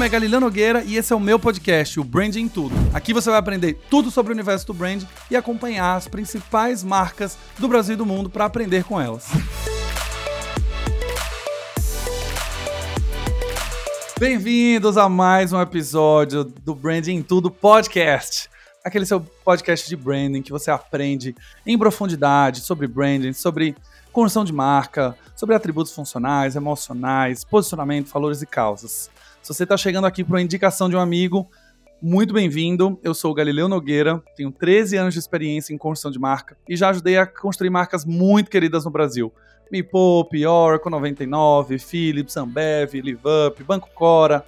nome é Galileu Nogueira e esse é o meu podcast, o Branding Tudo. Aqui você vai aprender tudo sobre o universo do brand e acompanhar as principais marcas do Brasil e do mundo para aprender com elas. Bem-vindos a mais um episódio do Branding Tudo Podcast. Aquele seu podcast de branding que você aprende em profundidade sobre branding, sobre construção de marca, sobre atributos funcionais, emocionais, posicionamento, valores e causas. Se você está chegando aqui por uma indicação de um amigo, muito bem-vindo. Eu sou o Galileu Nogueira, tenho 13 anos de experiência em construção de marca e já ajudei a construir marcas muito queridas no Brasil. Me Poupe, Oracle 99, Philips, Ambev, LiveUp, Banco Cora.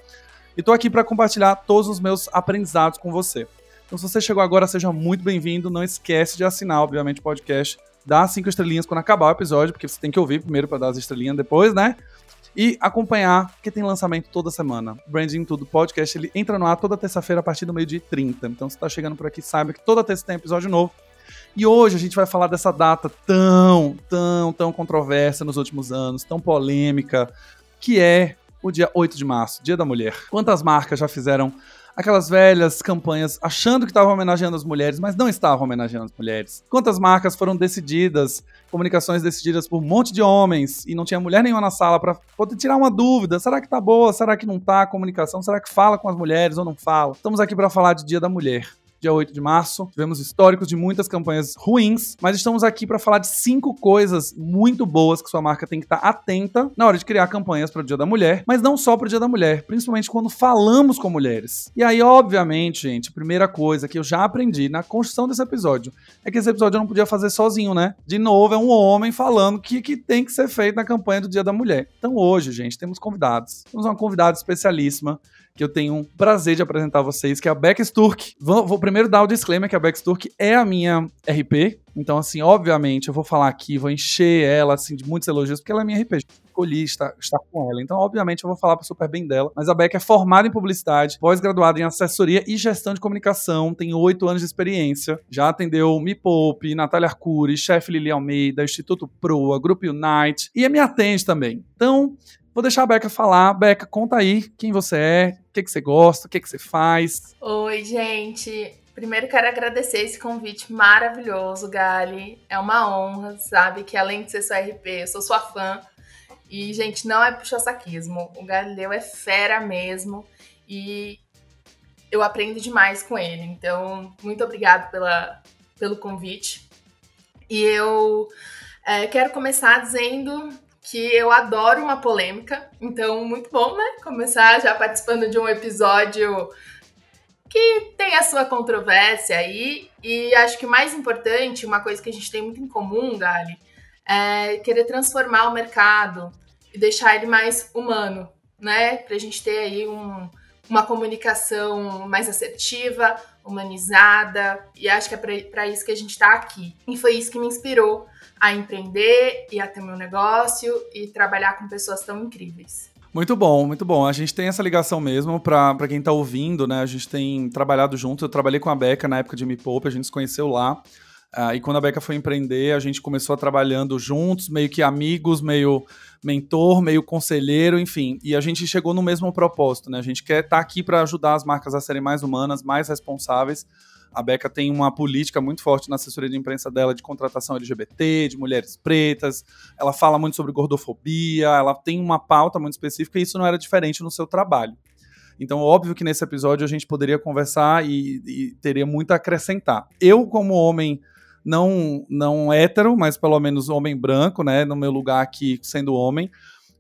E estou aqui para compartilhar todos os meus aprendizados com você. Então, se você chegou agora, seja muito bem-vindo. Não esquece de assinar, obviamente, o podcast. Dá cinco estrelinhas quando acabar o episódio, porque você tem que ouvir primeiro para dar as estrelinhas depois, né? E acompanhar, que tem lançamento toda semana. Branding Tudo Podcast, ele entra no ar toda terça-feira a partir do meio-dia 30. Então, se está chegando por aqui, saiba que toda terça tem episódio novo. E hoje a gente vai falar dessa data tão, tão, tão controversa nos últimos anos, tão polêmica, que é o dia 8 de março, Dia da Mulher. Quantas marcas já fizeram aquelas velhas campanhas achando que estavam homenageando as mulheres, mas não estavam homenageando as mulheres. Quantas marcas foram decididas, comunicações decididas por um monte de homens e não tinha mulher nenhuma na sala para poder tirar uma dúvida, será que tá boa, será que não tá a comunicação, será que fala com as mulheres ou não fala? Estamos aqui para falar de Dia da Mulher dia 8 de março. Tivemos históricos de muitas campanhas ruins, mas estamos aqui para falar de cinco coisas muito boas que sua marca tem que estar tá atenta na hora de criar campanhas para o Dia da Mulher, mas não só para o Dia da Mulher, principalmente quando falamos com mulheres. E aí, obviamente, gente, a primeira coisa que eu já aprendi na construção desse episódio é que esse episódio eu não podia fazer sozinho, né? De novo, é um homem falando o que, que tem que ser feito na campanha do Dia da Mulher. Então, hoje, gente, temos convidados. Temos uma convidada especialíssima que eu tenho um prazer de apresentar a vocês, que é a Beck Sturk. Vou, vou primeiro dar o disclaimer que a Beck Sturk é a minha RP. Então, assim, obviamente, eu vou falar aqui, vou encher ela, assim, de muitos elogios, porque ela é minha RP. Escolhi estar, estar com ela. Então, obviamente, eu vou falar super bem dela. Mas a Beck é formada em publicidade, pós-graduada em assessoria e gestão de comunicação, tem oito anos de experiência. Já atendeu Me Poupe, Natália Arcuri, chefe Lili Almeida, Instituto Proa, Grupo Unite e me atende também. Então, Vou deixar a Beca falar. Beca, conta aí quem você é, o que, que você gosta, o que, que você faz. Oi, gente. Primeiro quero agradecer esse convite maravilhoso, Gali. É uma honra, sabe? Que além de ser sua RP, eu sou sua fã. E, gente, não é puxa-saquismo. O Galileu é fera mesmo. E eu aprendo demais com ele. Então, muito obrigado pela, pelo convite. E eu é, quero começar dizendo que eu adoro uma polêmica, então muito bom, né? Começar já participando de um episódio que tem a sua controvérsia aí, e acho que o mais importante, uma coisa que a gente tem muito em comum, Gali, é querer transformar o mercado e deixar ele mais humano, né? Pra gente ter aí um, uma comunicação mais assertiva, humanizada, e acho que é para isso que a gente está aqui. E foi isso que me inspirou a empreender e a ter meu negócio e trabalhar com pessoas tão incríveis. Muito bom, muito bom. A gente tem essa ligação mesmo, para quem está ouvindo, né? A gente tem trabalhado junto. Eu trabalhei com a Beca na época de Me a gente se conheceu lá. Uh, e quando a Beca foi empreender, a gente começou trabalhando juntos, meio que amigos, meio mentor, meio conselheiro, enfim. E a gente chegou no mesmo propósito, né? A gente quer estar tá aqui para ajudar as marcas a serem mais humanas, mais responsáveis a Beca tem uma política muito forte na assessoria de imprensa dela de contratação LGBT, de mulheres pretas. Ela fala muito sobre gordofobia, ela tem uma pauta muito específica e isso não era diferente no seu trabalho. Então, óbvio que nesse episódio a gente poderia conversar e, e teria muito a acrescentar. Eu, como homem não não hétero, mas pelo menos homem branco, né, no meu lugar aqui sendo homem,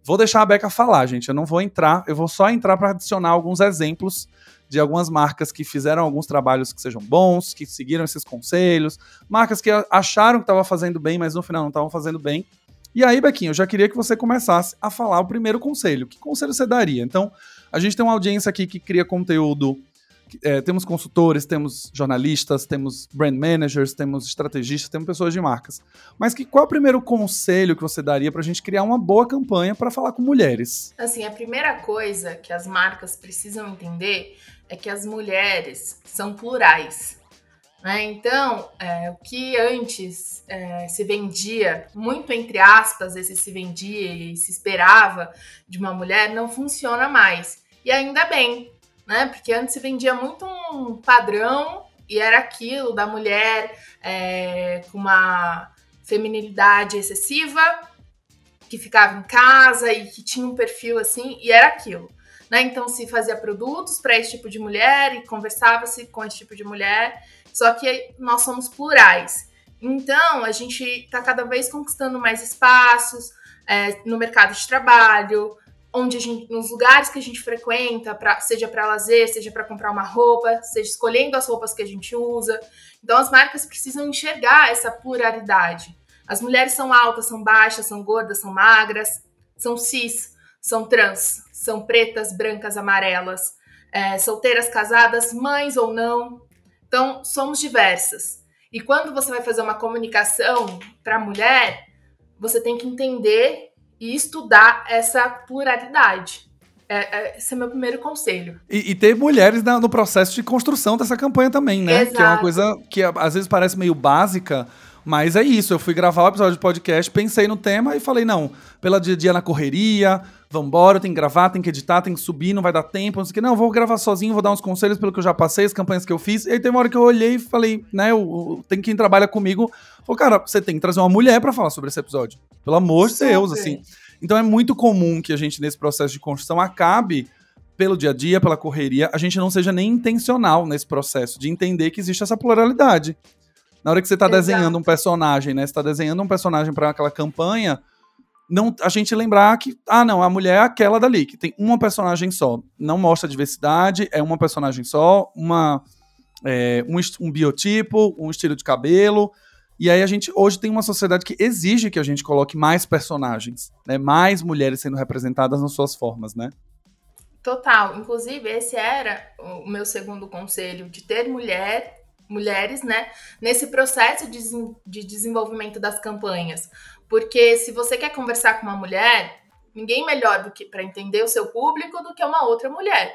vou deixar a Beca falar, gente. Eu não vou entrar, eu vou só entrar para adicionar alguns exemplos de algumas marcas que fizeram alguns trabalhos que sejam bons, que seguiram esses conselhos, marcas que acharam que estavam fazendo bem, mas no final não estavam fazendo bem. E aí, Bequinho, eu já queria que você começasse a falar o primeiro conselho. Que conselho você daria? Então, a gente tem uma audiência aqui que cria conteúdo é, temos consultores, temos jornalistas, temos brand managers, temos estrategistas, temos pessoas de marcas. Mas que, qual é o primeiro conselho que você daria para a gente criar uma boa campanha para falar com mulheres? Assim, a primeira coisa que as marcas precisam entender é que as mulheres são plurais. Né? Então, é, o que antes é, se vendia, muito entre aspas, esse se vendia e se esperava de uma mulher, não funciona mais. E ainda bem, né? Porque antes se vendia muito um padrão e era aquilo da mulher é, com uma feminilidade excessiva, que ficava em casa e que tinha um perfil assim, e era aquilo. Né? Então se fazia produtos para esse tipo de mulher e conversava-se com esse tipo de mulher, só que nós somos plurais. Então a gente está cada vez conquistando mais espaços é, no mercado de trabalho, onde gente, nos lugares que a gente frequenta, pra, seja para lazer, seja para comprar uma roupa, seja escolhendo as roupas que a gente usa. Então as marcas precisam enxergar essa pluralidade. As mulheres são altas, são baixas, são gordas, são magras, são cis, são trans, são pretas, brancas, amarelas, é, solteiras, casadas, mães ou não. Então somos diversas. E quando você vai fazer uma comunicação para a mulher, você tem que entender e estudar essa pluralidade. É, é, esse é meu primeiro conselho. E, e ter mulheres na, no processo de construção dessa campanha também, né? Exato. Que é uma coisa que às vezes parece meio básica, mas é isso. Eu fui gravar o episódio de podcast, pensei no tema e falei, não, pela dia a dia na correria, vambora, tem que gravar, tem que editar, tem que subir, não vai dar tempo, não sei o que. Não, vou gravar sozinho, vou dar uns conselhos pelo que eu já passei, as campanhas que eu fiz. E aí tem uma hora que eu olhei e falei, né, tem quem trabalha comigo. Falou, cara, você tem que trazer uma mulher para falar sobre esse episódio. Pelo amor de Deus, assim. Então é muito comum que a gente, nesse processo de construção, acabe pelo dia a dia, pela correria, a gente não seja nem intencional nesse processo de entender que existe essa pluralidade. Na hora que você está desenhando um personagem, né? Você está desenhando um personagem para aquela campanha, não a gente lembrar que, ah, não, a mulher é aquela dali, que tem uma personagem só. Não mostra diversidade, é uma personagem só, uma, é, um, um biotipo, um estilo de cabelo. E aí a gente hoje tem uma sociedade que exige que a gente coloque mais personagens, né? Mais mulheres sendo representadas nas suas formas, né? Total. Inclusive, esse era o meu segundo conselho, de ter mulher, mulheres, né, nesse processo de, de desenvolvimento das campanhas. Porque se você quer conversar com uma mulher, ninguém melhor do que para entender o seu público do que uma outra mulher.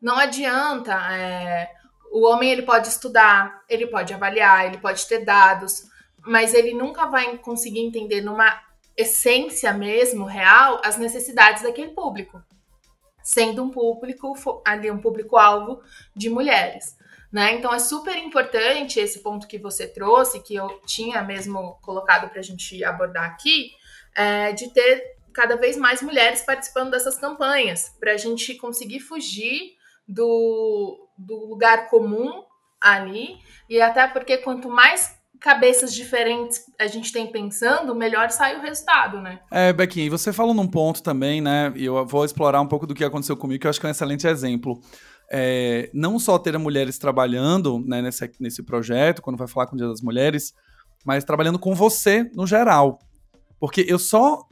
Não adianta. É, o homem ele pode estudar, ele pode avaliar, ele pode ter dados, mas ele nunca vai conseguir entender numa essência mesmo, real, as necessidades daquele público, sendo um público ali um público-alvo de mulheres. Né? Então é super importante esse ponto que você trouxe, que eu tinha mesmo colocado para a gente abordar aqui, é, de ter cada vez mais mulheres participando dessas campanhas, para a gente conseguir fugir do, do lugar comum ali, e até porque quanto mais cabeças diferentes a gente tem pensando, melhor sai o resultado, né? É, Bequinha, você falou num ponto também, né? E eu vou explorar um pouco do que aconteceu comigo, que eu acho que é um excelente exemplo. É, não só ter mulheres trabalhando né, nesse, nesse projeto, quando vai falar com o Dia das Mulheres, mas trabalhando com você no geral. Porque eu só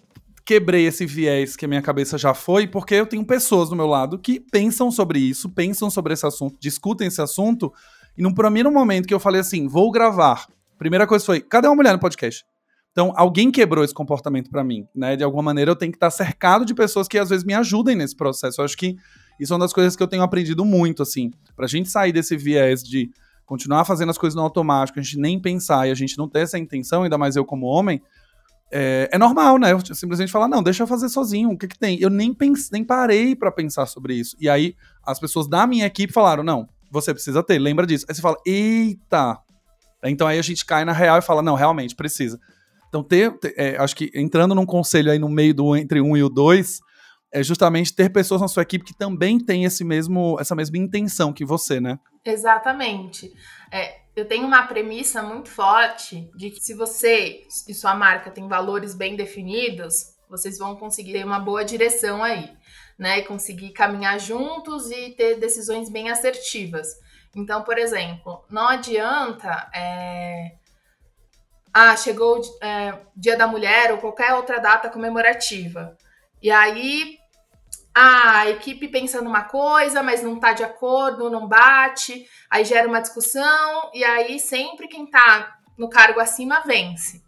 quebrei esse viés que a minha cabeça já foi, porque eu tenho pessoas do meu lado que pensam sobre isso, pensam sobre esse assunto, discutem esse assunto, e no primeiro momento que eu falei assim, vou gravar Primeira coisa foi, cadê uma mulher no podcast? Então, alguém quebrou esse comportamento para mim, né? De alguma maneira, eu tenho que estar cercado de pessoas que às vezes me ajudem nesse processo. Eu acho que isso é uma das coisas que eu tenho aprendido muito, assim. Pra gente sair desse viés de continuar fazendo as coisas no automático, a gente nem pensar e a gente não ter essa intenção, ainda mais eu como homem, é, é normal, né? Eu simplesmente falar, não, deixa eu fazer sozinho, o que que tem? Eu nem, pense, nem parei para pensar sobre isso. E aí, as pessoas da minha equipe falaram, não, você precisa ter, lembra disso. Aí você fala, eita, então aí a gente cai na real e fala, não, realmente precisa. Então ter, ter é, acho que entrando num conselho aí no meio do entre um e o dois, é justamente ter pessoas na sua equipe que também têm esse mesmo, essa mesma intenção que você, né? Exatamente. É, eu tenho uma premissa muito forte de que se você e sua marca têm valores bem definidos, vocês vão conseguir ter uma boa direção aí, né? E conseguir caminhar juntos e ter decisões bem assertivas. Então, por exemplo, não adianta. É... Ah, chegou o é, Dia da Mulher ou qualquer outra data comemorativa. E aí a equipe pensa numa coisa, mas não tá de acordo, não bate, aí gera uma discussão, e aí sempre quem tá no cargo acima vence.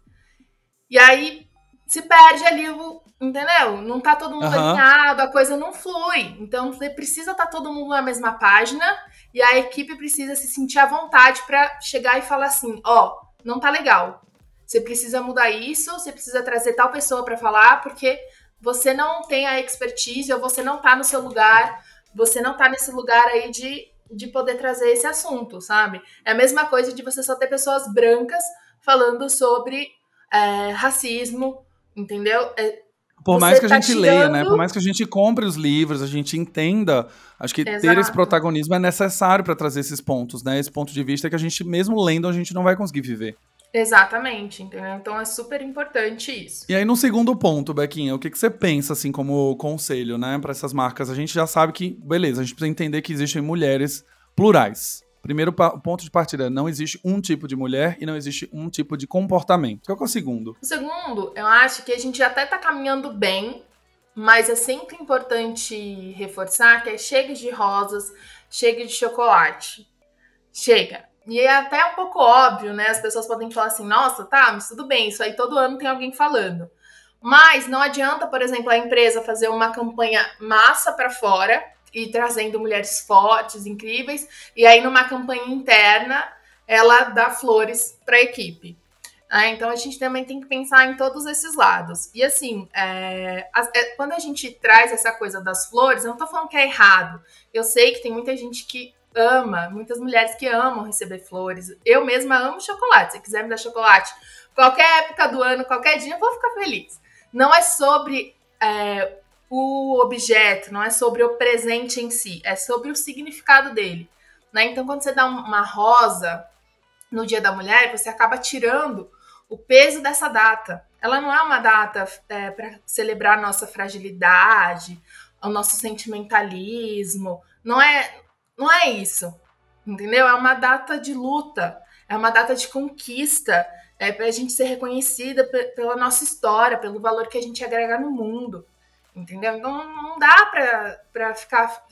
E aí se perde ali o, entendeu? Não tá todo mundo uhum. alinhado, a coisa não flui. Então você precisa estar tá todo mundo na mesma página e a equipe precisa se sentir à vontade para chegar e falar assim: ó, oh, não tá legal. Você precisa mudar isso, você precisa trazer tal pessoa para falar, porque você não tem a expertise ou você não tá no seu lugar você não tá nesse lugar aí de, de poder trazer esse assunto, sabe? É a mesma coisa de você só ter pessoas brancas falando sobre é, racismo, entendeu? É, por mais que a tá gente tirando... leia, né? Por mais que a gente compre os livros, a gente entenda, acho que Exato. ter esse protagonismo é necessário para trazer esses pontos, né? Esse ponto de vista que a gente, mesmo lendo, a gente não vai conseguir viver. Exatamente, entendeu? Então é super importante isso. E aí, no segundo ponto, Bequinha, o que, que você pensa, assim, como conselho, né, para essas marcas? A gente já sabe que, beleza, a gente precisa entender que existem mulheres plurais. Primeiro ponto de partida, não existe um tipo de mulher e não existe um tipo de comportamento. Qual que é o segundo? O segundo, eu acho que a gente até tá caminhando bem, mas é sempre importante reforçar que é chega de rosas, chega de chocolate. Chega. E é até um pouco óbvio, né? As pessoas podem falar assim, nossa, tá, mas tudo bem, isso aí todo ano tem alguém falando. Mas não adianta, por exemplo, a empresa fazer uma campanha massa para fora e trazendo mulheres fortes, incríveis, e aí numa campanha interna ela dá flores para a equipe. Ah, então a gente também tem que pensar em todos esses lados. E assim, é, é, quando a gente traz essa coisa das flores, eu não tô falando que é errado. Eu sei que tem muita gente que ama, muitas mulheres que amam receber flores. Eu mesma amo chocolate. Se quiser me dar chocolate, qualquer época do ano, qualquer dia, eu vou ficar feliz. Não é sobre é, o objeto, não é sobre o presente em si, é sobre o significado dele. Né? Então, quando você dá uma rosa no Dia da Mulher, você acaba tirando o peso dessa data. Ela não é uma data é, para celebrar nossa fragilidade, o nosso sentimentalismo. Não é, não é isso, entendeu? É uma data de luta, é uma data de conquista, é para a gente ser reconhecida pela nossa história, pelo valor que a gente agrega no mundo. Entendeu? Então não dá pra ficar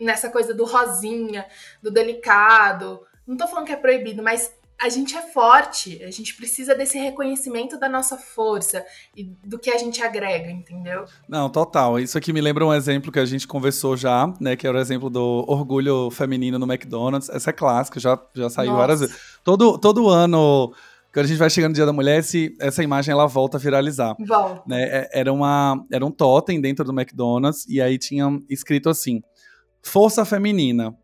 nessa coisa do rosinha, do delicado. Não tô falando que é proibido, mas a gente é forte, a gente precisa desse reconhecimento da nossa força e do que a gente agrega, entendeu? Não, total. Isso aqui me lembra um exemplo que a gente conversou já, né? Que era o exemplo do orgulho feminino no McDonald's. Essa é clássica, já, já saiu Nossa. várias vezes. Todo, todo ano quando a gente vai chegando no Dia da Mulher, esse, essa imagem ela volta a viralizar. Volta. Né? É, era, uma, era um totem dentro do McDonald's e aí tinha escrito assim: Força Feminina,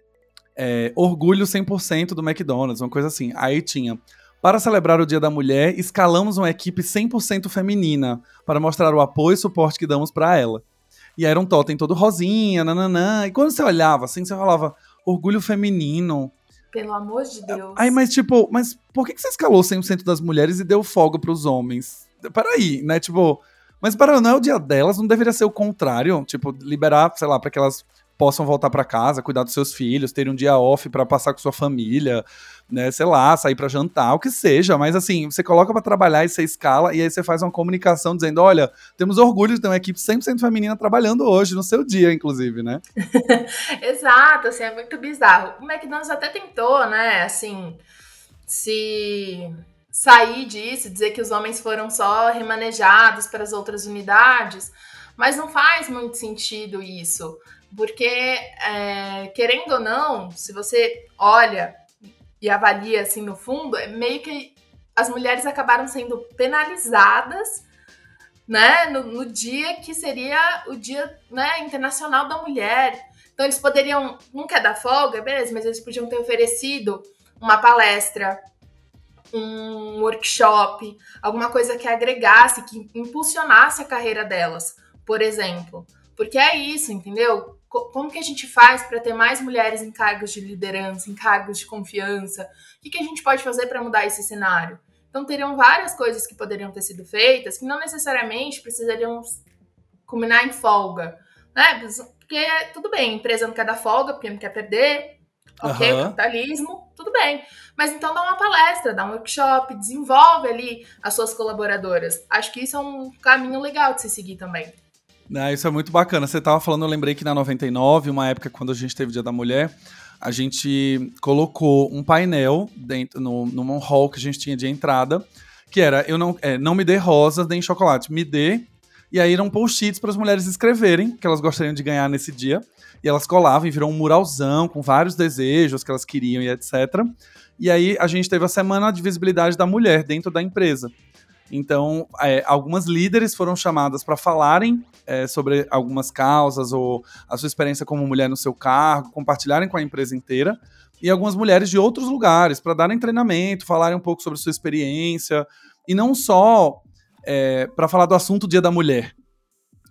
é, Orgulho 100% do McDonald's, uma coisa assim. Aí tinha. Para celebrar o Dia da Mulher, escalamos uma equipe 100% feminina para mostrar o apoio e suporte que damos para ela. E era um totem todo rosinha, nananã. E quando você olhava assim, você falava orgulho feminino, pelo amor de Deus. Aí, mas tipo, mas por que você escalou 100% das mulheres e deu folga pros homens? Peraí, né? Tipo, mas para não é o dia delas, não deveria ser o contrário? Tipo, liberar, sei lá, para que elas possam voltar para casa, cuidar dos seus filhos, ter um dia off para passar com sua família, né, sei lá, sair para jantar, o que seja, mas assim, você coloca para trabalhar e você escala e aí você faz uma comunicação dizendo, olha, temos orgulho de ter uma equipe 100% feminina trabalhando hoje, no seu dia, inclusive, né? Exato, assim, é muito bizarro. O McDonald's até tentou, né, assim, se sair disso, dizer que os homens foram só remanejados para as outras unidades, mas não faz muito sentido isso. Porque, é, querendo ou não, se você olha e avalia assim no fundo, é meio que as mulheres acabaram sendo penalizadas né, no, no, dia que seria o dia né, internacional da mulher. Então eles poderiam, não quer dar folga, beleza, mas eles podiam ter oferecido uma palestra, um workshop, alguma coisa que agregasse, que impulsionasse a carreira delas, por exemplo. Porque é isso, entendeu? como que a gente faz para ter mais mulheres em cargos de liderança, em cargos de confiança? O que, que a gente pode fazer para mudar esse cenário? Então, teriam várias coisas que poderiam ter sido feitas que não necessariamente precisariam culminar em folga. Né? Porque tudo bem, a empresa não quer dar folga porque não quer perder, ok, uhum. capitalismo, tudo bem. Mas então dá uma palestra, dá um workshop, desenvolve ali as suas colaboradoras. Acho que isso é um caminho legal de se seguir também. Ah, isso é muito bacana. Você estava falando, eu lembrei que na 99, uma época quando a gente teve o Dia da Mulher, a gente colocou um painel dentro no, num hall que a gente tinha de entrada, que era eu não, é, não me dê rosas nem chocolate, me dê. E aí eram post-its para as mulheres escreverem que elas gostariam de ganhar nesse dia. E elas colavam e virou um muralzão com vários desejos que elas queriam e etc. E aí a gente teve a semana de visibilidade da mulher dentro da empresa. Então, é, algumas líderes foram chamadas para falarem é, sobre algumas causas ou a sua experiência como mulher no seu cargo, compartilharem com a empresa inteira. E algumas mulheres de outros lugares para darem treinamento, falarem um pouco sobre sua experiência. E não só é, para falar do assunto Dia da Mulher,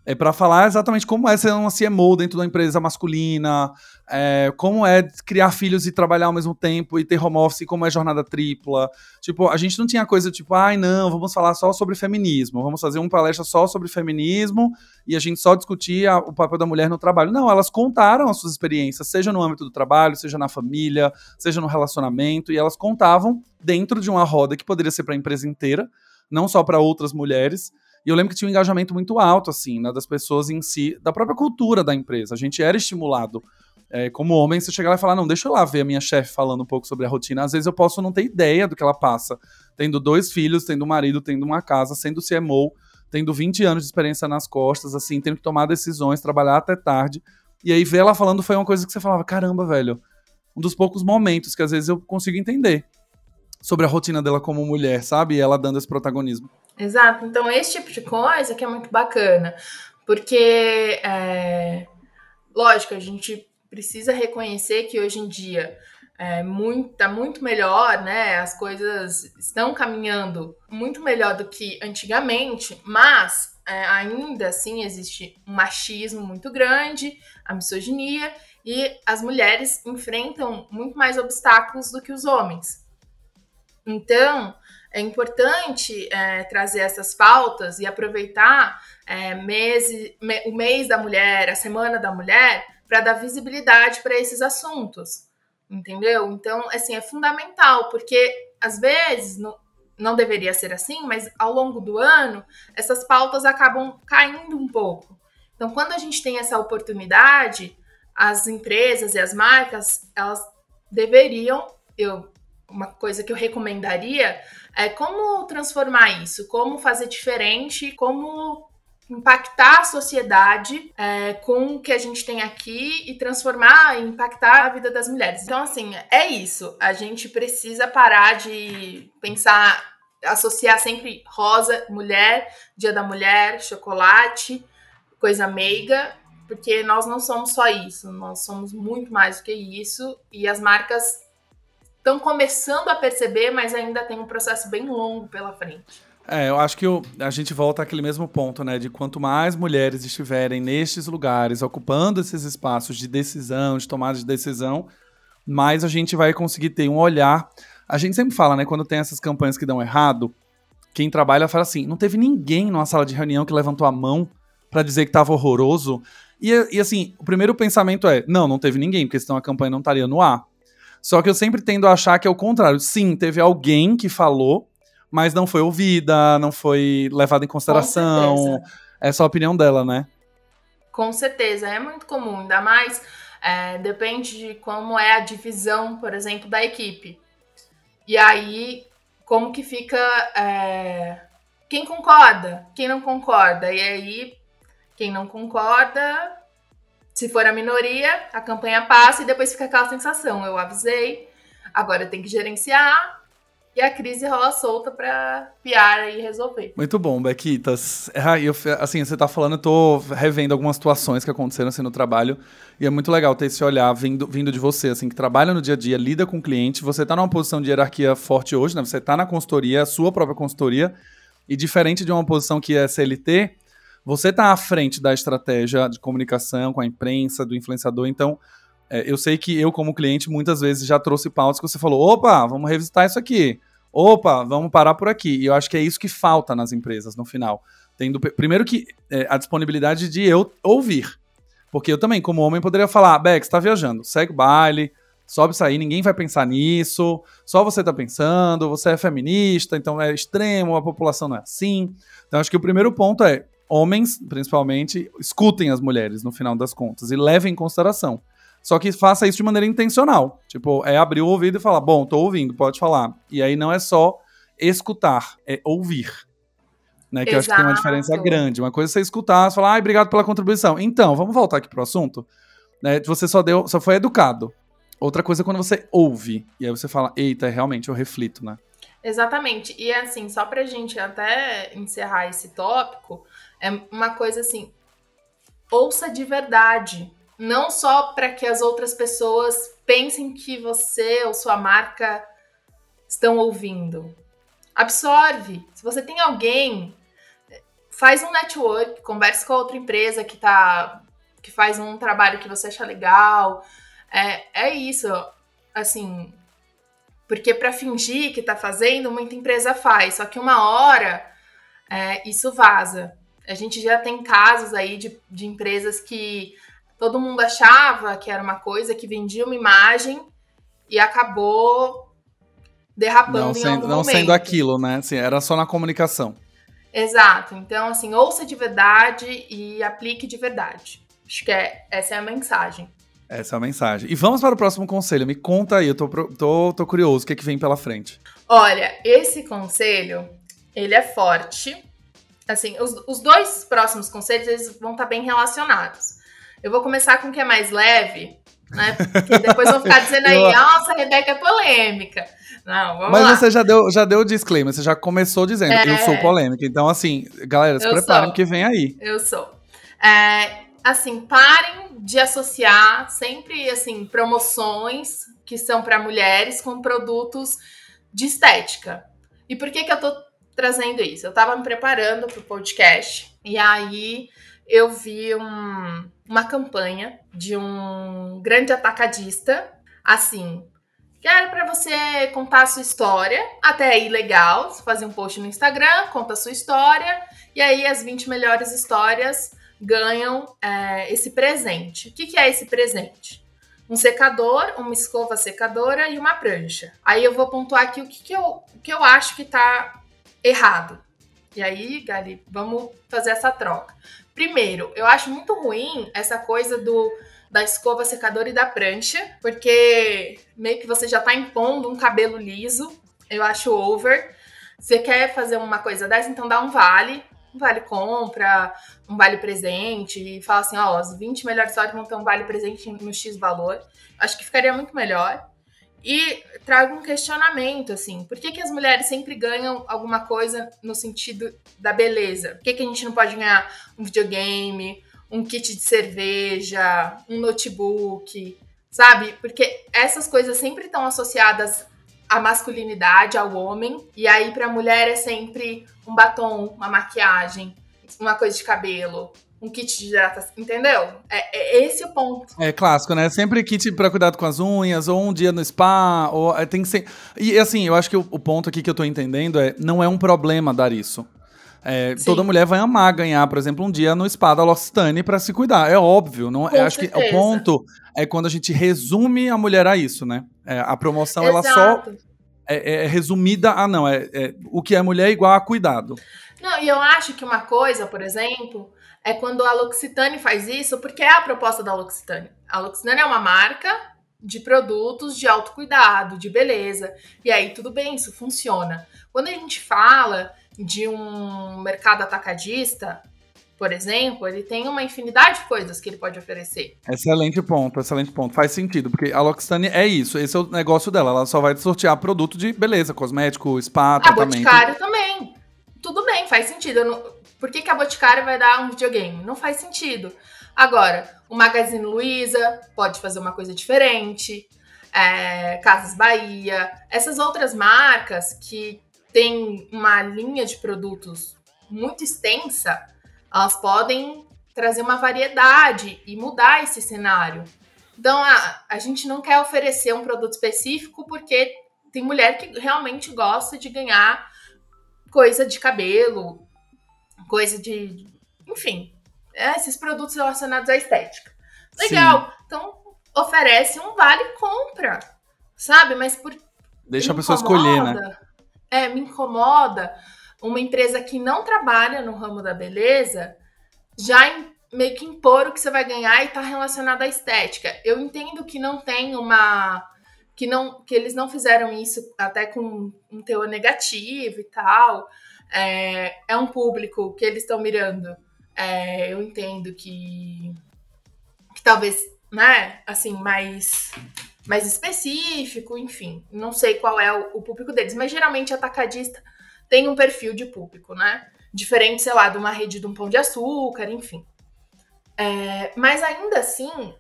é para falar exatamente como é ser uma CMO dentro da empresa masculina, é, como é criar filhos e trabalhar ao mesmo tempo e ter home office, como é jornada tripla. Tipo, a gente não tinha coisa tipo, ai não, vamos falar só sobre feminismo, vamos fazer uma palestra só sobre feminismo e a gente só discutia o papel da mulher no trabalho. Não, elas contaram as suas experiências, seja no âmbito do trabalho, seja na família, seja no relacionamento, e elas contavam dentro de uma roda que poderia ser para a empresa inteira, não só para outras mulheres. E eu lembro que tinha um engajamento muito alto, assim, né, das pessoas em si, da própria cultura da empresa. A gente era estimulado. É, como homem, você chegar lá e falar, não, deixa eu lá ver a minha chefe falando um pouco sobre a rotina. Às vezes eu posso não ter ideia do que ela passa. Tendo dois filhos, tendo um marido, tendo uma casa, sendo CMO, tendo 20 anos de experiência nas costas, assim, tendo que tomar decisões, trabalhar até tarde. E aí ver ela falando foi uma coisa que você falava, caramba, velho. Um dos poucos momentos que às vezes eu consigo entender sobre a rotina dela como mulher, sabe? E ela dando esse protagonismo. Exato. Então, esse tipo de coisa que é muito bacana. Porque, é, lógico, a gente precisa reconhecer que hoje em dia é muito, tá muito melhor, né? As coisas estão caminhando muito melhor do que antigamente, mas é, ainda assim existe um machismo muito grande, a misoginia, e as mulheres enfrentam muito mais obstáculos do que os homens. Então, é importante é, trazer essas pautas e aproveitar é, mês, me, o mês da mulher, a semana da mulher, para dar visibilidade para esses assuntos, entendeu? Então, assim, é fundamental, porque às vezes não, não deveria ser assim, mas ao longo do ano essas pautas acabam caindo um pouco. Então, quando a gente tem essa oportunidade, as empresas e as marcas elas deveriam, eu uma coisa que eu recomendaria é como transformar isso, como fazer diferente, como impactar a sociedade é, com o que a gente tem aqui e transformar e impactar a vida das mulheres. Então, assim, é isso. A gente precisa parar de pensar, associar sempre rosa, mulher, dia da mulher, chocolate, coisa meiga, porque nós não somos só isso, nós somos muito mais do que isso e as marcas estão começando a perceber, mas ainda tem um processo bem longo pela frente. É, eu acho que a gente volta àquele mesmo ponto, né? De quanto mais mulheres estiverem nestes lugares, ocupando esses espaços de decisão, de tomada de decisão, mais a gente vai conseguir ter um olhar. A gente sempre fala, né? Quando tem essas campanhas que dão errado, quem trabalha fala assim: não teve ninguém numa sala de reunião que levantou a mão para dizer que estava horroroso. E, e assim, o primeiro pensamento é: não, não teve ninguém, porque senão a campanha não estaria no ar. Só que eu sempre tendo a achar que é o contrário. Sim, teve alguém que falou, mas não foi ouvida, não foi levada em consideração. É a opinião dela, né? Com certeza, é muito comum, ainda mais é, depende de como é a divisão, por exemplo, da equipe. E aí, como que fica. É, quem concorda, quem não concorda. E aí, quem não concorda se for a minoria, a campanha passa e depois fica aquela sensação: eu avisei, agora tem que gerenciar e a crise rola solta pra piar e resolver. Muito bom, Bequitas. Ah, eu, assim, você tá falando, eu tô revendo algumas situações que aconteceram assim no trabalho e é muito legal ter esse olhar vindo, vindo de você, assim, que trabalha no dia a dia, lida com o cliente, você tá numa posição de hierarquia forte hoje, né? Você tá na consultoria, sua própria consultoria, e diferente de uma posição que é CLT, você está à frente da estratégia de comunicação com a imprensa, do influenciador, então é, eu sei que eu, como cliente, muitas vezes já trouxe pautas que você falou: opa, vamos revisitar isso aqui. Opa, vamos parar por aqui. E eu acho que é isso que falta nas empresas no final. Tendo, primeiro que é, a disponibilidade de eu ouvir. Porque eu também, como homem, poderia falar: Bex, está viajando, segue o baile, sobe aí, ninguém vai pensar nisso, só você está pensando, você é feminista, então é extremo, a população não é assim. Então acho que o primeiro ponto é homens, principalmente, escutem as mulheres no final das contas e levem em consideração. Só que faça isso de maneira intencional. Tipo, é abrir o ouvido e falar: bom, tô ouvindo, pode falar. E aí não é só escutar, é ouvir. Né, que Exato. eu acho que tem uma diferença grande. Uma coisa é você escutar, você falar, ai, obrigado pela contribuição. Então, vamos voltar aqui pro assunto. Né, você só deu, só foi educado. Outra coisa é quando você ouve. E aí você fala, eita, realmente eu reflito, né? Exatamente. E assim, só pra gente até encerrar esse tópico, é uma coisa assim, ouça de verdade. Não só para que as outras pessoas pensem que você ou sua marca estão ouvindo. Absorve. Se você tem alguém, faz um network, converse com outra empresa que tá que faz um trabalho que você acha legal. É, é isso. Assim, porque para fingir que tá fazendo, muita empresa faz. Só que uma hora é, isso vaza. A gente já tem casos aí de, de empresas que todo mundo achava que era uma coisa, que vendia uma imagem e acabou derrapando não em sendo, algum Não momento. sendo aquilo, né? Assim, era só na comunicação. Exato. Então, assim, ouça de verdade e aplique de verdade. Acho que é, essa é a mensagem. Essa é a mensagem. E vamos para o próximo conselho. Me conta aí, eu tô, tô, tô curioso, o que, é que vem pela frente? Olha, esse conselho, ele é forte. Assim, os, os dois próximos conselhos, eles vão estar bem relacionados. Eu vou começar com o que é mais leve, né? Porque depois vão ficar dizendo aí, nossa, a Rebeca é polêmica. Não, vamos Mas lá. você já deu, já deu o disclaimer, você já começou dizendo, É. eu sou polêmica. Então, assim, galera, se Eu preparem sou. porque vem aí. Eu sou. É, assim, parem de associar sempre assim promoções que são para mulheres com produtos de estética. E por que que eu tô trazendo isso? Eu tava me preparando pro podcast e aí eu vi um- uma campanha de um grande atacadista, assim, Quero para você contar a sua história. Até aí, legal. Você fazer um post no Instagram, conta a sua história. E aí, as 20 melhores histórias ganham é, esse presente. O que, que é esse presente? Um secador, uma escova secadora e uma prancha. Aí eu vou pontuar aqui o que, que, eu, o que eu acho que tá errado. E aí, Gali, vamos fazer essa troca. Primeiro, eu acho muito ruim essa coisa do da escova secadora e da prancha, porque meio que você já tá impondo um cabelo liso. Eu acho over. Você quer fazer uma coisa dessa, então dá um vale, um vale compra, um vale presente e fala assim, ó, as 20 melhores histórias vão ter um vale presente no X valor. Acho que ficaria muito melhor. E trago um questionamento, assim, por que, que as mulheres sempre ganham alguma coisa no sentido da beleza? Por que, que a gente não pode ganhar um videogame, um kit de cerveja, um notebook, sabe? Porque essas coisas sempre estão associadas à masculinidade, ao homem, e aí pra mulher é sempre um batom, uma maquiagem, uma coisa de cabelo, um kit de hidratação, entendeu? É, é esse o ponto. É clássico, né? Sempre kit pra cuidado com as unhas, ou um dia no spa, ou é, tem que ser. E assim, eu acho que o, o ponto aqui que eu tô entendendo é não é um problema dar isso. É, toda mulher vai amar ganhar, por exemplo, um dia no spa da L'Occitane pra se cuidar. É óbvio, não? Com eu acho que o certeza. ponto é quando a gente resume a mulher a isso, né? É, a promoção ela só Exato. é, é resumida a não, é, é- o que é mulher é igual a cuidado. Não, e eu acho que uma coisa, por exemplo, é quando a L'Occitane faz isso, porque é a proposta da L'Occitane. A L'Occitane é uma marca de produtos de autocuidado, de beleza. E aí, tudo bem, isso funciona. Quando a gente fala de um mercado atacadista, por exemplo, ele tem uma infinidade de coisas que ele pode oferecer. Excelente ponto, excelente ponto. Faz sentido, porque a L'Occitane é isso, esse é o negócio dela. Ela só vai sortear produto de beleza, cosmético, spa, A tratamento. Boticário também. Tudo bem, faz sentido. Eu não- Por que, que a Boticário vai dar um videogame? Não faz sentido. Agora, o Magazine Luiza pode fazer uma coisa diferente. é, Casas Bahia. Essas outras marcas que têm uma linha de produtos muito extensa, elas podem trazer uma variedade e mudar esse cenário. Então, a, a gente não quer oferecer um produto específico porque tem mulher que realmente gosta de ganhar coisa de cabelo, coisa de. Enfim, é, esses produtos relacionados à estética. Legal. Então, oferece um vale compra, sabe? Mas por. Deixa a pessoa escolher, né? É, me incomoda uma empresa que não trabalha no ramo da beleza já em- meio que impor o que você vai ganhar e tá relacionado à estética. Eu entendo que não tem uma que não que eles não fizeram isso até com um teor negativo e tal. É, é um público que eles estão mirando. É, eu entendo que que talvez, né, assim, mais mais específico, enfim. Não sei qual é o, o público deles, mas geralmente atacadista tem um perfil de público, né? Diferente, sei lá, de uma rede de um pão de açúcar, enfim. É, mas ainda assim,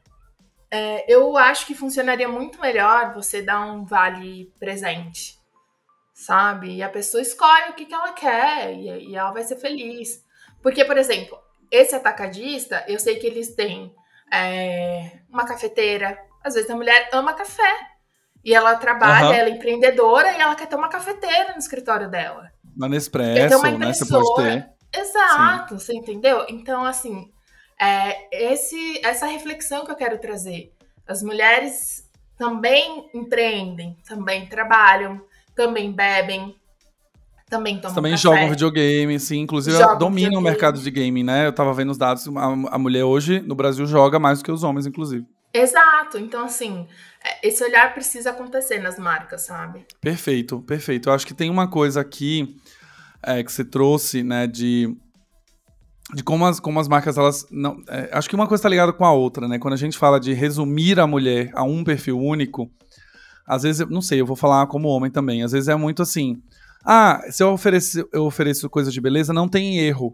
é, eu acho que funcionaria muito melhor você dar um vale presente, sabe? E a pessoa escolhe o que, que ela quer e, e ela vai ser feliz. Porque, por exemplo, esse atacadista, eu sei que eles têm é, uma cafeteira. Às vezes a mulher ama café. E ela trabalha, uhum. ela é empreendedora e ela quer ter uma cafeteira no escritório dela. Uma Nespresso, né? Você pode ter. Exato, Sim. você entendeu? Então, assim, é esse, essa reflexão que eu quero trazer. As mulheres também empreendem, também trabalham, também bebem, também tomam Também café. jogam videogame, sim. Inclusive, dominam o mercado de game, né? Eu tava vendo os dados, a, a mulher hoje no Brasil joga mais do que os homens, inclusive. Exato. Então, assim, é, esse olhar precisa acontecer nas marcas, sabe? Perfeito, perfeito. Eu acho que tem uma coisa aqui é, que você trouxe, né, de, de como, as, como as marcas, elas. Não, é, acho que uma coisa está ligada com a outra, né? Quando a gente fala de resumir a mulher a um perfil único, às vezes, não sei, eu vou falar como homem também, às vezes é muito assim. Ah, se eu ofereço, eu ofereço coisa de beleza, não tem erro.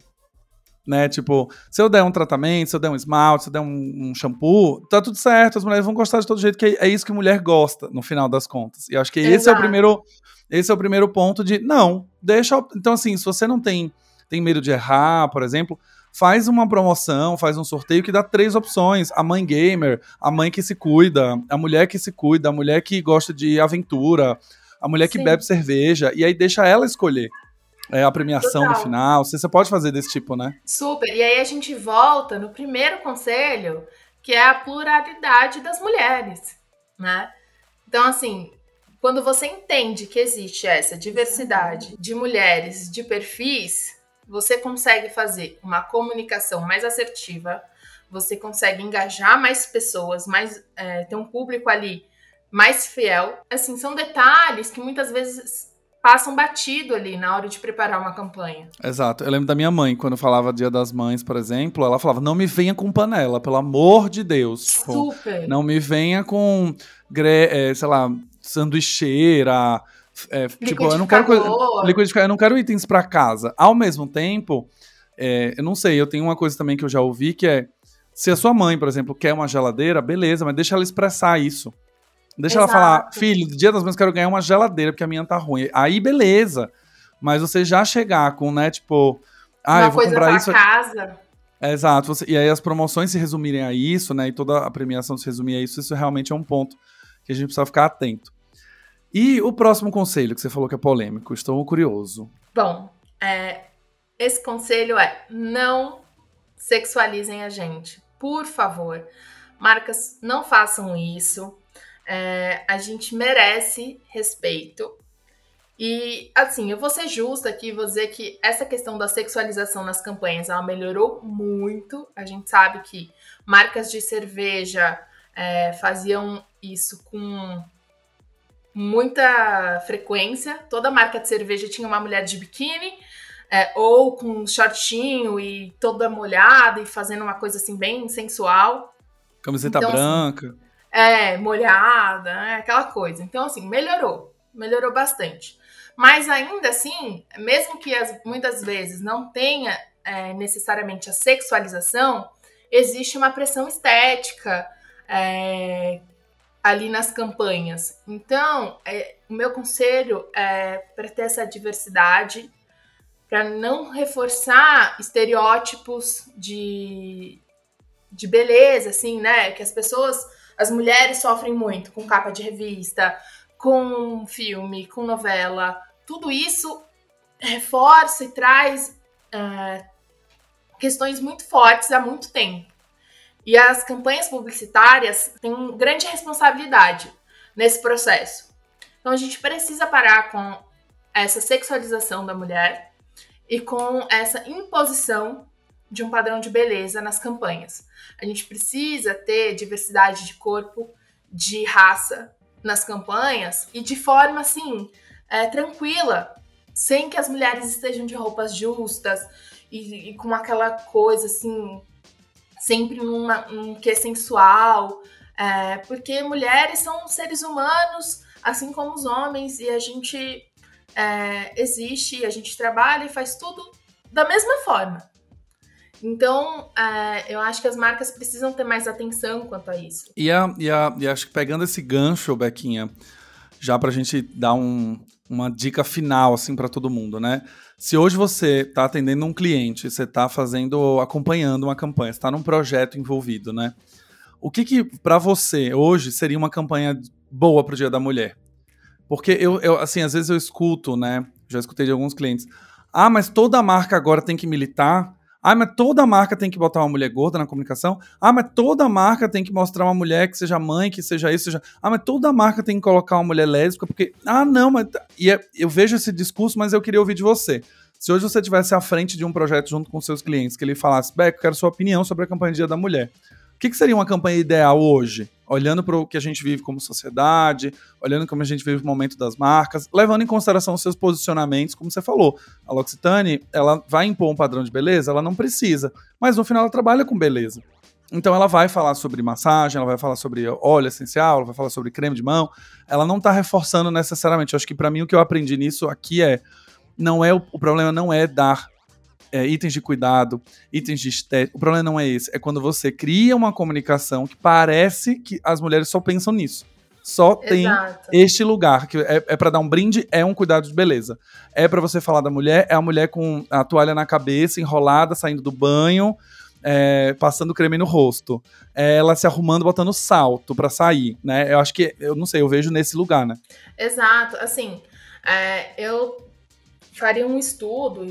Né? Tipo, se eu der um tratamento, se eu der um esmalte, se eu der um, um shampoo, tá tudo certo, as mulheres vão gostar de todo jeito, que é, é isso que mulher gosta, no final das contas. E acho que Exato. esse é o primeiro. Esse é o primeiro ponto de não, deixa. Então, assim, se você não tem, tem medo de errar, por exemplo, faz uma promoção, faz um sorteio que dá três opções: a mãe gamer, a mãe que se cuida, a mulher que se cuida, a mulher que gosta de aventura, a mulher que Sim. bebe cerveja, e aí deixa ela escolher. É a premiação Total. no final. Você, você pode fazer desse tipo, né? Super. E aí a gente volta no primeiro conselho, que é a pluralidade das mulheres, né? Então, assim, quando você entende que existe essa diversidade de mulheres, de perfis, você consegue fazer uma comunicação mais assertiva, você consegue engajar mais pessoas, mais é, ter um público ali mais fiel. Assim, são detalhes que muitas vezes passam batido ali na hora de preparar uma campanha. Exato. Eu lembro da minha mãe, quando falava Dia das Mães, por exemplo, ela falava: não me venha com panela, pelo amor de Deus. Tipo, Super. Não me venha com, é, sei lá, sanduicheira. É, tipo, eu não quero liquidificar, eu não quero itens para casa. Ao mesmo tempo, é, eu não sei, eu tenho uma coisa também que eu já ouvi que é se a sua mãe, por exemplo, quer uma geladeira, beleza, mas deixa ela expressar isso. Deixa Exato. ela falar, filho, dia das mães quero ganhar uma geladeira porque a minha tá ruim. Aí beleza. Mas você já chegar com, né, tipo, ah, uma eu vou comprar isso. casa. É, exato. Você, e aí as promoções se resumirem a isso, né? E toda a premiação se resumir a isso, isso realmente é um ponto que a gente precisa ficar atento. E o próximo conselho que você falou que é polêmico, estou curioso. Bom, é, esse conselho é não sexualizem a gente, por favor. Marcas, não façam isso. É, a gente merece respeito. E, assim, eu vou ser justa aqui, vou dizer que essa questão da sexualização nas campanhas, ela melhorou muito. A gente sabe que marcas de cerveja é, faziam isso com muita frequência. Toda marca de cerveja tinha uma mulher de biquíni, é, ou com um shortinho e toda molhada e fazendo uma coisa assim bem sensual. Camiseta então, assim, branca. Assim, é, molhada, né, aquela coisa. Então, assim, melhorou. Melhorou bastante. Mas ainda assim, mesmo que as, muitas vezes não tenha é, necessariamente a sexualização, existe uma pressão estética é, ali nas campanhas. Então, é, o meu conselho é para ter essa diversidade, para não reforçar estereótipos de, de beleza, assim, né? Que as pessoas as mulheres sofrem muito com capa de revista, com filme, com novela. Tudo isso reforça e traz é, questões muito fortes há muito tempo. E as campanhas publicitárias têm grande responsabilidade nesse processo. Então a gente precisa parar com essa sexualização da mulher e com essa imposição de um padrão de beleza nas campanhas. A gente precisa ter diversidade de corpo, de raça nas campanhas e de forma assim é, tranquila, sem que as mulheres estejam de roupas justas e, e com aquela coisa assim sempre numa, num que sensual. É, porque mulheres são seres humanos, assim como os homens, e a gente é, existe, a gente trabalha e faz tudo da mesma forma. Então, é, eu acho que as marcas precisam ter mais atenção quanto a isso. E, a, e, a, e acho que pegando esse gancho, Bequinha, já para a gente dar um, uma dica final assim para todo mundo, né? Se hoje você está atendendo um cliente, você está fazendo, acompanhando uma campanha, está num projeto envolvido, né? O que que para você hoje seria uma campanha boa para o Dia da Mulher? Porque eu, eu, assim, às vezes eu escuto, né? Já escutei de alguns clientes. Ah, mas toda marca agora tem que militar. Ah, mas toda marca tem que botar uma mulher gorda na comunicação. Ah, mas toda marca tem que mostrar uma mulher que seja mãe, que seja isso, seja. Ah, mas toda marca tem que colocar uma mulher lésbica, porque. Ah, não, mas. E é, eu vejo esse discurso, mas eu queria ouvir de você. Se hoje você estivesse à frente de um projeto junto com seus clientes, que ele falasse, Beck, quero sua opinião sobre a campanha Dia da Mulher. O que, que seria uma campanha ideal hoje? Olhando para o que a gente vive como sociedade, olhando como a gente vive o momento das marcas, levando em consideração os seus posicionamentos, como você falou. A L'Occitane, ela vai impor um padrão de beleza? Ela não precisa, mas no final ela trabalha com beleza. Então ela vai falar sobre massagem, ela vai falar sobre óleo essencial, ela vai falar sobre creme de mão. Ela não está reforçando necessariamente. Eu acho que para mim o que eu aprendi nisso aqui é não é o, o problema não é dar é, itens de cuidado, itens de estética. O problema não é esse. É quando você cria uma comunicação que parece que as mulheres só pensam nisso. Só tem Exato. este lugar, que é, é para dar um brinde, é um cuidado de beleza. É para você falar da mulher, é a mulher com a toalha na cabeça, enrolada, saindo do banho, é, passando creme no rosto. É ela se arrumando, botando salto para sair, né? Eu acho que, eu não sei, eu vejo nesse lugar, né? Exato. Assim, é, eu faria um estudo,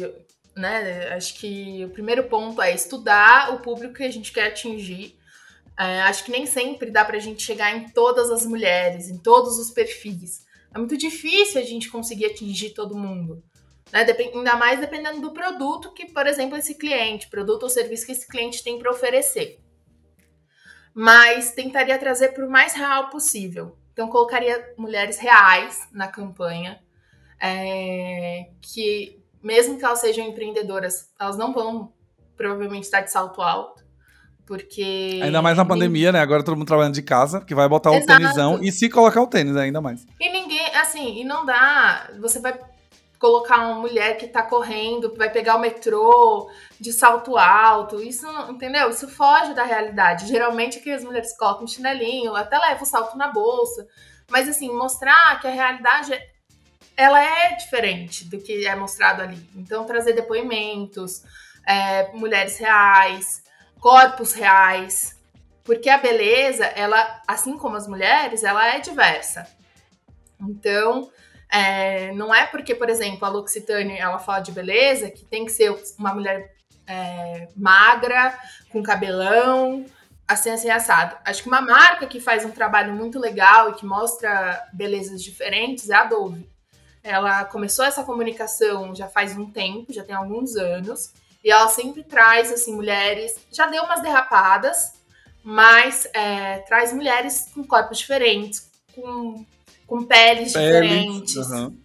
né? Acho que o primeiro ponto é estudar o público que a gente quer atingir. É, acho que nem sempre dá para a gente chegar em todas as mulheres, em todos os perfis. É muito difícil a gente conseguir atingir todo mundo. Né? Ainda mais dependendo do produto que, por exemplo, esse cliente, produto ou serviço que esse cliente tem para oferecer. Mas tentaria trazer para o mais real possível. Então, colocaria mulheres reais na campanha, é, que mesmo que elas sejam empreendedoras, elas não vão provavelmente estar de salto alto. Porque. Ainda mais na pandemia, né? Agora todo mundo trabalhando de casa, que vai botar o Exato. tênisão e se colocar o tênis, ainda mais. E ninguém, assim, e não dá. Você vai colocar uma mulher que tá correndo, vai pegar o metrô de salto alto. Isso, entendeu? Isso foge da realidade. Geralmente que as mulheres colocam um chinelinho, até leva o salto na bolsa. Mas assim, mostrar que a realidade ela é diferente do que é mostrado ali. Então, trazer depoimentos, é, mulheres reais, corpos reais, porque a beleza, ela, assim como as mulheres, ela é diversa. Então, é, não é porque, por exemplo, a L'Occitane, ela fala de beleza, que tem que ser uma mulher é, magra, com cabelão, assim, assim, assado. Acho que uma marca que faz um trabalho muito legal e que mostra belezas diferentes é a Dove. Ela começou essa comunicação já faz um tempo, já tem alguns anos, e ela sempre traz assim mulheres, já deu umas derrapadas, mas é, traz mulheres com corpos diferentes, com, com peles, diferentes. Uhum.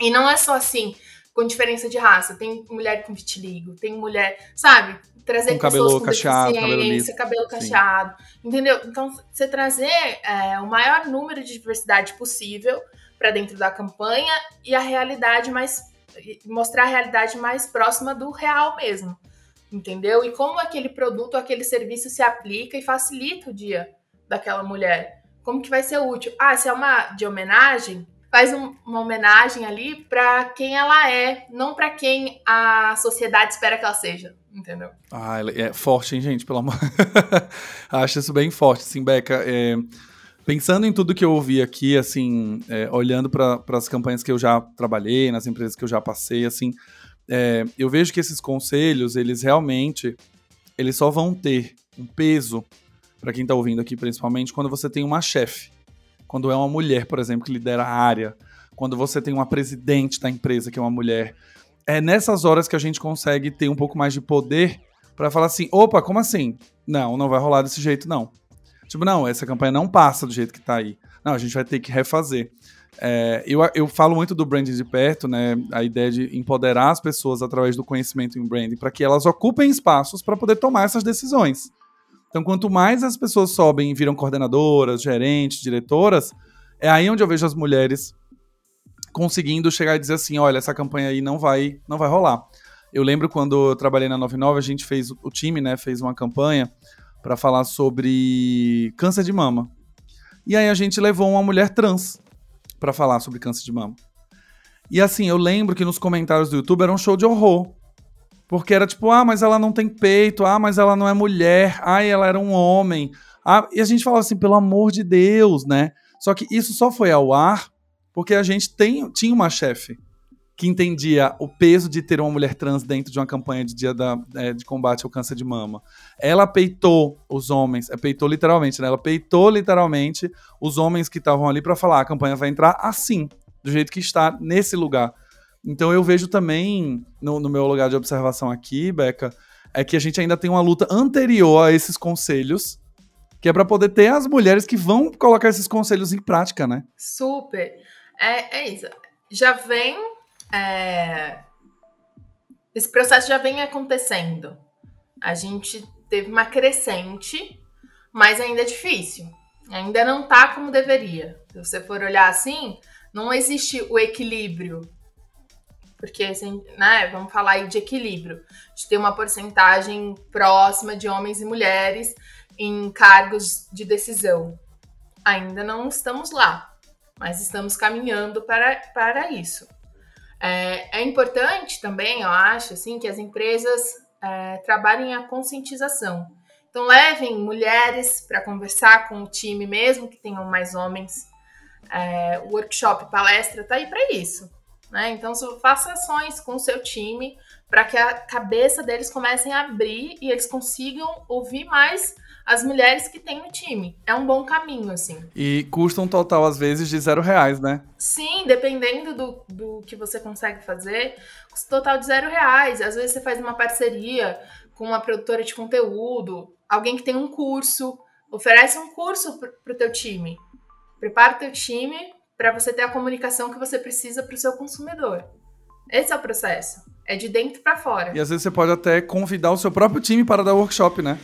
E não é só assim, com diferença de raça. Tem mulher com vitiligo, tem mulher, sabe? Trazer com cabelo com cacheado, cabelo, cabelo cacheado, entendeu? Então, você trazer é, o maior número de diversidade possível para dentro da campanha e a realidade mais mostrar a realidade mais próxima do real mesmo, entendeu? E como aquele produto, aquele serviço se aplica e facilita o dia daquela mulher. Como que vai ser útil? Ah, se é uma de homenagem, faz um, uma homenagem ali para quem ela é, não para quem a sociedade espera que ela seja, entendeu? Ah, é forte, hein, gente? Pelo amor. Acho isso bem forte, sim, Beca. É Pensando em tudo que eu ouvi aqui, assim, é, olhando para as campanhas que eu já trabalhei, nas empresas que eu já passei, assim, é, eu vejo que esses conselhos, eles realmente, eles só vão ter um peso, para quem está ouvindo aqui principalmente, quando você tem uma chefe. Quando é uma mulher, por exemplo, que lidera a área. Quando você tem uma presidente da empresa que é uma mulher. É nessas horas que a gente consegue ter um pouco mais de poder para falar assim: opa, como assim? Não, não vai rolar desse jeito, não. Tipo, não, essa campanha não passa do jeito que tá aí. Não, a gente vai ter que refazer. É, eu, eu falo muito do branding de perto, né? A ideia de empoderar as pessoas através do conhecimento em branding para que elas ocupem espaços para poder tomar essas decisões. Então, quanto mais as pessoas sobem e viram coordenadoras, gerentes, diretoras, é aí onde eu vejo as mulheres conseguindo chegar e dizer assim, olha, essa campanha aí não vai, não vai rolar. Eu lembro quando eu trabalhei na 99, a gente fez, o time, né, fez uma campanha para falar sobre câncer de mama. E aí a gente levou uma mulher trans para falar sobre câncer de mama. E assim, eu lembro que nos comentários do YouTube era um show de horror. Porque era tipo, ah, mas ela não tem peito, ah, mas ela não é mulher, ah, ela era um homem. Ah, e a gente falava assim, pelo amor de Deus, né? Só que isso só foi ao ar porque a gente tem, tinha uma chefe que entendia o peso de ter uma mulher trans dentro de uma campanha de dia da, é, de combate ao câncer de mama. Ela peitou os homens, é, peitou literalmente, né? Ela peitou literalmente os homens que estavam ali para falar: a campanha vai entrar assim, do jeito que está nesse lugar. Então eu vejo também, no, no meu lugar de observação aqui, Beca, é que a gente ainda tem uma luta anterior a esses conselhos, que é para poder ter as mulheres que vão colocar esses conselhos em prática, né? Super. É, é isso. Já vem é, esse processo já vem acontecendo. A gente teve uma crescente, mas ainda é difícil. Ainda não tá como deveria. Se você for olhar assim, não existe o equilíbrio. Porque, assim, né, vamos falar aí de equilíbrio. Gente tem uma porcentagem próxima de homens e mulheres em cargos de decisão. Ainda não estamos lá, mas estamos caminhando para, para isso. É, é importante também, eu acho, assim, que as empresas é, trabalhem a conscientização. Então, levem mulheres para conversar com o time, mesmo que tenham mais homens. É, workshop, palestra, tá aí para isso. Né? Então, faça ações com o seu time para que a cabeça deles comecem a abrir e eles consigam ouvir mais as mulheres que tem no time. É um bom caminho, assim. E custa um total, às vezes, de zero reais, né? Sim, dependendo do, do que você consegue fazer, custa um total de zero reais. Às vezes você faz uma parceria com uma produtora de conteúdo, alguém que tem um curso, oferece um curso para o teu time. Prepara o teu time para você ter a comunicação que você precisa para o seu consumidor. Esse é o processo. É de dentro para fora. E às vezes você pode até convidar o seu próprio time para dar workshop, né?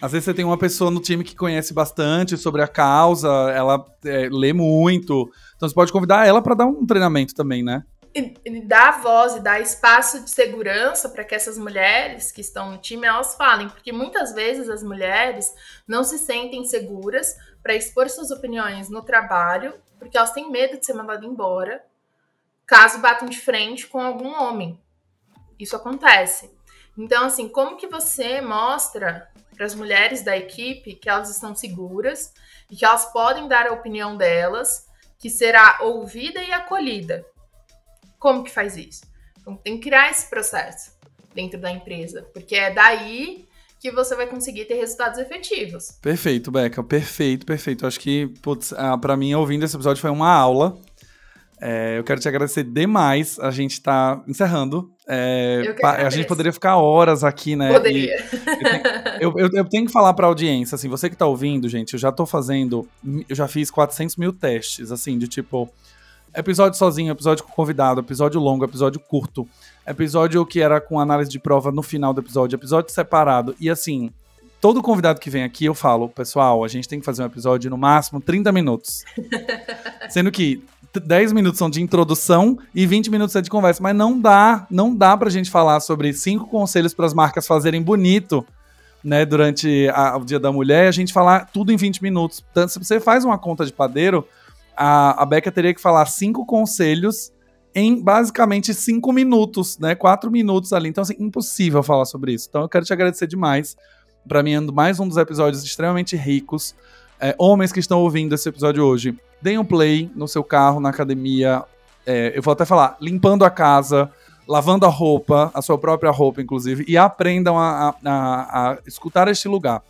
Às vezes você tem uma pessoa no time que conhece bastante sobre a causa, ela é, lê muito. Então você pode convidar ela para dar um treinamento também, né? E, e dar voz e dar espaço de segurança para que essas mulheres que estão no time elas falem, porque muitas vezes as mulheres não se sentem seguras para expor suas opiniões no trabalho, porque elas têm medo de ser mandadas embora, caso batam de frente com algum homem. Isso acontece. Então, assim, como que você mostra para as mulheres da equipe que elas estão seguras e que elas podem dar a opinião delas, que será ouvida e acolhida. Como que faz isso? Então, tem que criar esse processo dentro da empresa, porque é daí que você vai conseguir ter resultados efetivos. Perfeito, Beca, perfeito, perfeito. Acho que, putz, ah, para mim, ouvindo esse episódio foi uma aula. É, eu quero te agradecer demais. A gente está encerrando. É, a gente poderia ficar horas aqui, né? Poderia. eu, eu, eu, tenho que falar para a audiência, assim, você que está ouvindo, gente, eu já estou fazendo, eu já fiz 400 mil testes, assim, de tipo, episódio sozinho, episódio com convidado, episódio longo, episódio curto, episódio que era com análise de prova no final do episódio, episódio separado, e assim, todo convidado que vem aqui eu falo, pessoal, a gente tem que fazer um episódio no máximo 30 minutos. Sendo que 10 minutos são de introdução e 20 minutos é de conversa. Mas não dá, não dá pra gente falar sobre cinco conselhos para as marcas fazerem bonito, né, durante a, o Dia da Mulher, a gente falar tudo em 20 minutos. Então, se você faz uma conta de padeiro, a, a Becca teria que falar cinco conselhos em basicamente cinco minutos, né? Quatro minutos ali. Então, assim, impossível falar sobre isso. Então, eu quero te agradecer demais. Para mim, mais um dos episódios extremamente ricos. É, homens que estão ouvindo esse episódio hoje, deem um play no seu carro, na academia. É, eu vou até falar, limpando a casa, lavando a roupa, a sua própria roupa, inclusive, e aprendam a, a, a escutar este lugar.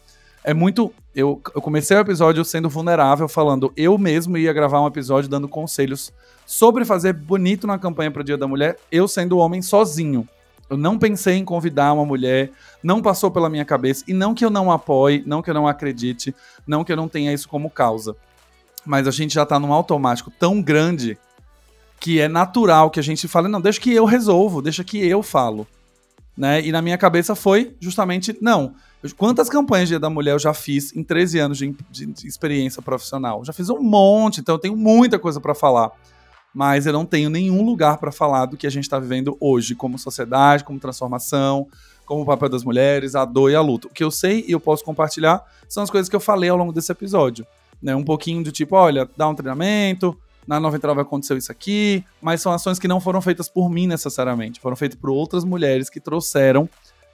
É muito. Eu, eu, comecei o episódio sendo vulnerável, falando eu mesmo ia gravar um episódio dando conselhos sobre fazer bonito na campanha para o Dia da Mulher, eu sendo homem sozinho. Eu não pensei em convidar uma mulher, não passou pela minha cabeça, e não que eu não apoie, não que eu não acredite, não que eu não tenha isso como causa. Mas a gente já tá num automático tão grande que é natural que a gente fale, não, deixa que eu resolvo, deixa que eu falo. Né? E na minha cabeça foi justamente, não. Quantas campanhas de Dia da Mulher eu já fiz em 13 anos de, de, experiência profissional? Já fiz um monte, então eu tenho muita coisa para falar. Mas eu não tenho nenhum lugar para falar do que a gente está vivendo hoje, como sociedade, como transformação, como o papel das mulheres, a dor e a luta. O que eu sei e eu posso compartilhar são as coisas que eu falei ao longo desse episódio. Né? Um pouquinho do tipo, olha, dá um treinamento, na 99 aconteceu isso aqui, mas são ações que não foram feitas por mim necessariamente, foram feitas por outras mulheres que trouxeram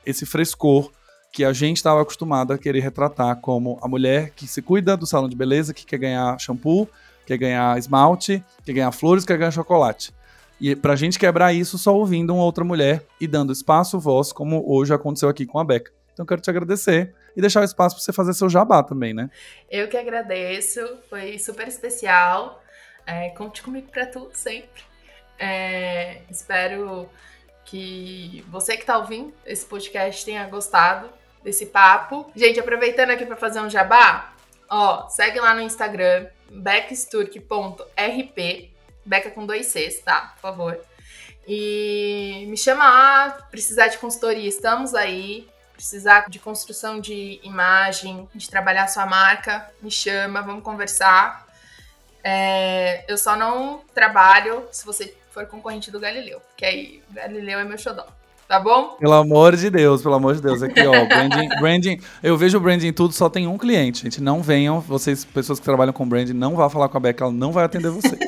esse frescor que a gente estava acostumado a querer retratar como a mulher que se cuida do salão de beleza, que quer ganhar shampoo, quer ganhar esmalte, quer ganhar flores, quer ganhar chocolate. E pra gente quebrar isso só ouvindo uma outra mulher e dando espaço, voz, como hoje aconteceu aqui com a Beca. Então quero te agradecer e deixar o espaço para você fazer seu jabá também, né? Eu que agradeço, foi super especial. É, conte comigo para tudo sempre. É, espero que você que está ouvindo esse podcast tenha gostado desse papo. Gente, aproveitando aqui para fazer um jabá, ó, segue lá no Instagram, becksturk.rp, Beca com dois Cs, tá? Por favor. E me chama lá, precisar de consultoria, estamos aí. Precisar de construção de imagem, de trabalhar sua marca, me chama, vamos conversar. É, eu só não trabalho se você for concorrente do Galileu, porque aí Galileu é meu xodó. Tá bom? Pelo amor de Deus, pelo amor de Deus. Aqui, ó, branding, branding. Eu vejo o branding tudo, só tem um cliente, gente. Não venham, vocês, pessoas que trabalham com branding, não vá falar com a Beca, ela não vai atender vocês.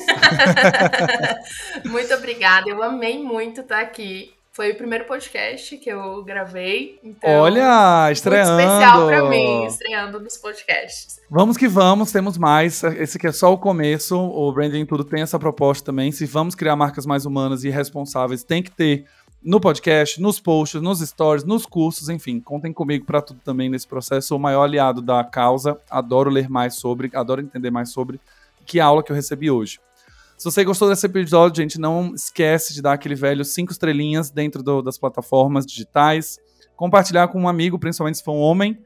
muito obrigada, eu amei muito estar aqui. Foi o primeiro podcast que eu gravei. Então, Olha, estreando. Muito especial pra mim, estreando nos podcasts. Vamos que vamos, temos mais. Esse aqui é só o começo. O Branding Tudo tem essa proposta também. Se vamos criar marcas mais humanas e responsáveis, tem que ter no podcast, nos posts, nos stories, nos cursos, enfim, contem comigo para tudo também nesse processo. Sou o maior aliado da causa, adoro ler mais sobre, adoro entender mais sobre. Que aula que eu recebi hoje. Se você gostou desse episódio, gente, não esquece de dar aquele velho cinco estrelinhas dentro do, das plataformas digitais. Compartilhar com um amigo, principalmente se for um homem.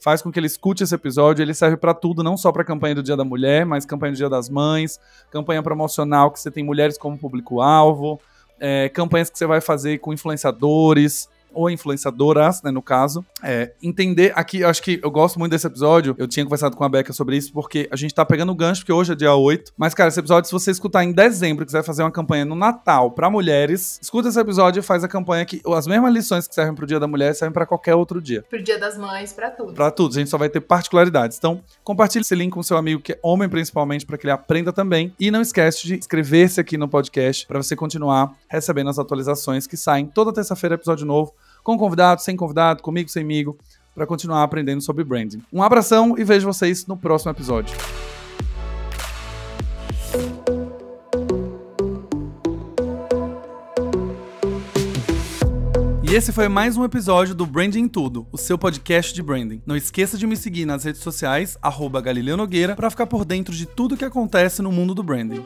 Faz com que ele escute esse episódio. Ele serve para tudo, não só para a campanha do Dia da Mulher, mas campanha do Dia das Mães, campanha promocional que você tem mulheres como público-alvo, é, campanhas que você vai fazer com influenciadores, ou influenciadoras, né, no caso. É, entender aqui, eu acho que eu gosto muito desse episódio. Eu tinha conversado com a Beca sobre isso, porque a gente tá pegando o gancho, porque hoje é dia 8. Mas, cara, esse episódio, se você escutar em dezembro e quiser fazer uma campanha no Natal para mulheres, escuta esse episódio e faz a campanha que as mesmas lições que servem pro Dia da Mulher servem para qualquer outro dia. Pro Dia das Mães, para tudo. Para tudo. A gente só vai ter particularidades. Então, compartilhe esse link com seu amigo que é homem principalmente para que ele aprenda também. E não esquece de inscrever-se aqui no podcast para você continuar recebendo as atualizações que saem toda terça-feira episódio novo com convidado, sem convidado, comigo, semigo, para continuar aprendendo sobre branding. Um abração e vejo vocês no próximo episódio. E esse foi mais um episódio do Branding Tudo, o seu podcast de branding. Não esqueça de me seguir nas redes sociais, arroba Galileu Nogueira, para ficar por dentro de tudo que acontece no mundo do branding.